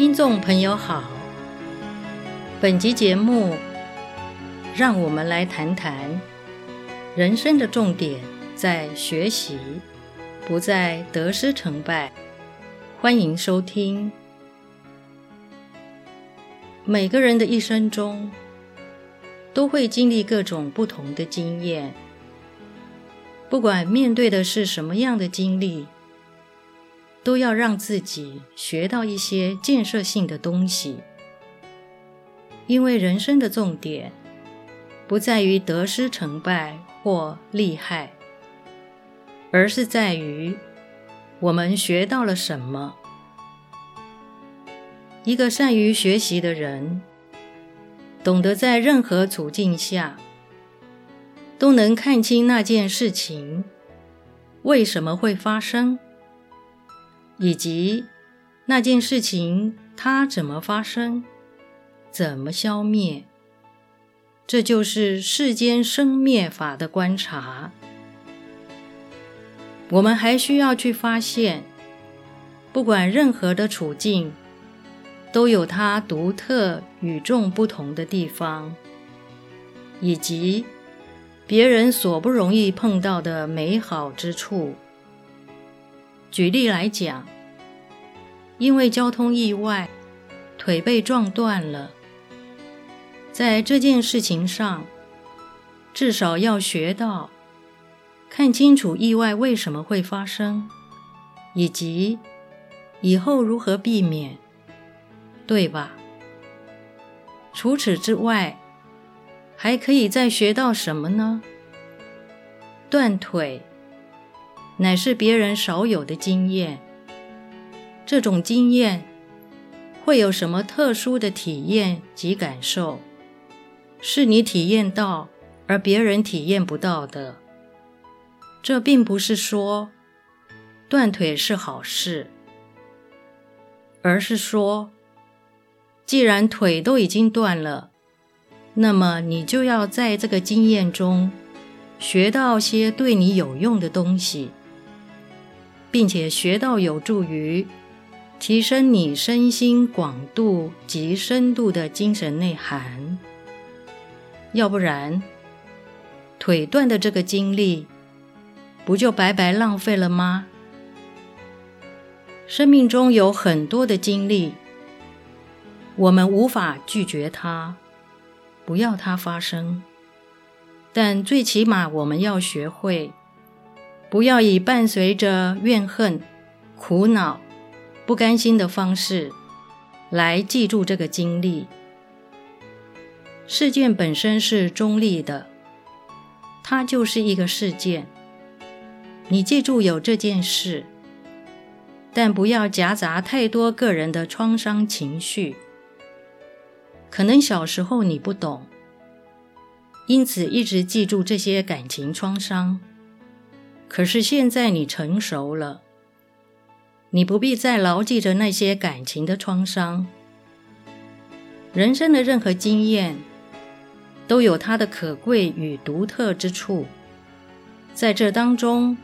听众朋友好，本集节目让我们来谈谈人生的重点在学习，不在得失成败。欢迎收听。每个人的一生中都会经历各种不同的经验，不管面对的是什么样的经历。都要让自己学到一些建设性的东西，因为人生的重点不在于得失成败或利害，而是在于我们学到了什么。一个善于学习的人，懂得在任何处境下都能看清那件事情为什么会发生。以及那件事情它怎么发生，怎么消灭，这就是世间生灭法的观察。我们还需要去发现，不管任何的处境，都有它独特与众不同的地方，以及别人所不容易碰到的美好之处。举例来讲，因为交通意外，腿被撞断了。在这件事情上，至少要学到看清楚意外为什么会发生，以及以后如何避免，对吧？除此之外，还可以再学到什么呢？断腿。乃是别人少有的经验。这种经验会有什么特殊的体验及感受，是你体验到而别人体验不到的。这并不是说断腿是好事，而是说，既然腿都已经断了，那么你就要在这个经验中学到些对你有用的东西。并且学到有助于提升你身心广度及深度的精神内涵，要不然腿断的这个经历不就白白浪费了吗？生命中有很多的经历，我们无法拒绝它，不要它发生，但最起码我们要学会。不要以伴随着怨恨、苦恼、不甘心的方式来记住这个经历。事件本身是中立的，它就是一个事件。你记住有这件事，但不要夹杂太多个人的创伤情绪。可能小时候你不懂，因此一直记住这些感情创伤。可是现在你成熟了，你不必再牢记着那些感情的创伤。人生的任何经验都有它的可贵与独特之处，在这当中，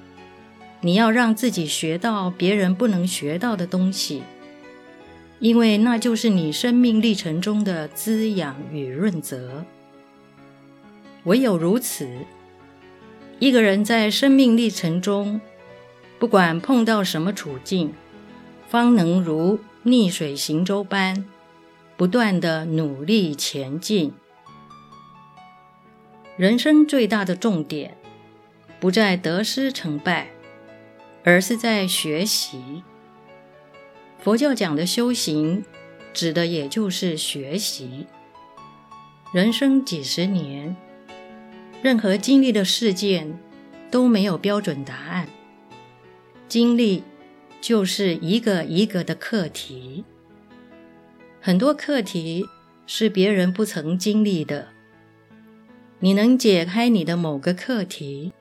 你要让自己学到别人不能学到的东西，因为那就是你生命历程中的滋养与润泽。唯有如此。一个人在生命历程中，不管碰到什么处境，方能如逆水行舟般不断的努力前进。人生最大的重点，不在得失成败，而是在学习。佛教讲的修行，指的也就是学习。人生几十年。任何经历的事件都没有标准答案，经历就是一个一个的课题。很多课题是别人不曾经历的，你能解开你的某个课题，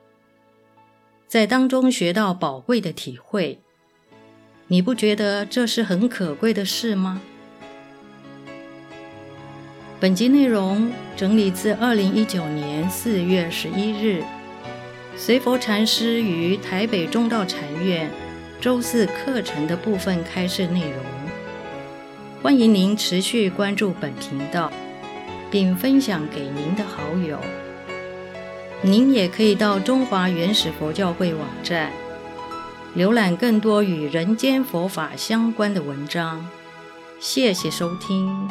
在当中学到宝贵的体会，你不觉得这是很可贵的事吗？本集内容整理自二零一九年四月十一日，随佛禅师于台北中道禅院周四课程的部分开示内容。欢迎您持续关注本频道，并分享给您的好友。您也可以到中华原始佛教会网站，浏览更多与人间佛法相关的文章。谢谢收听。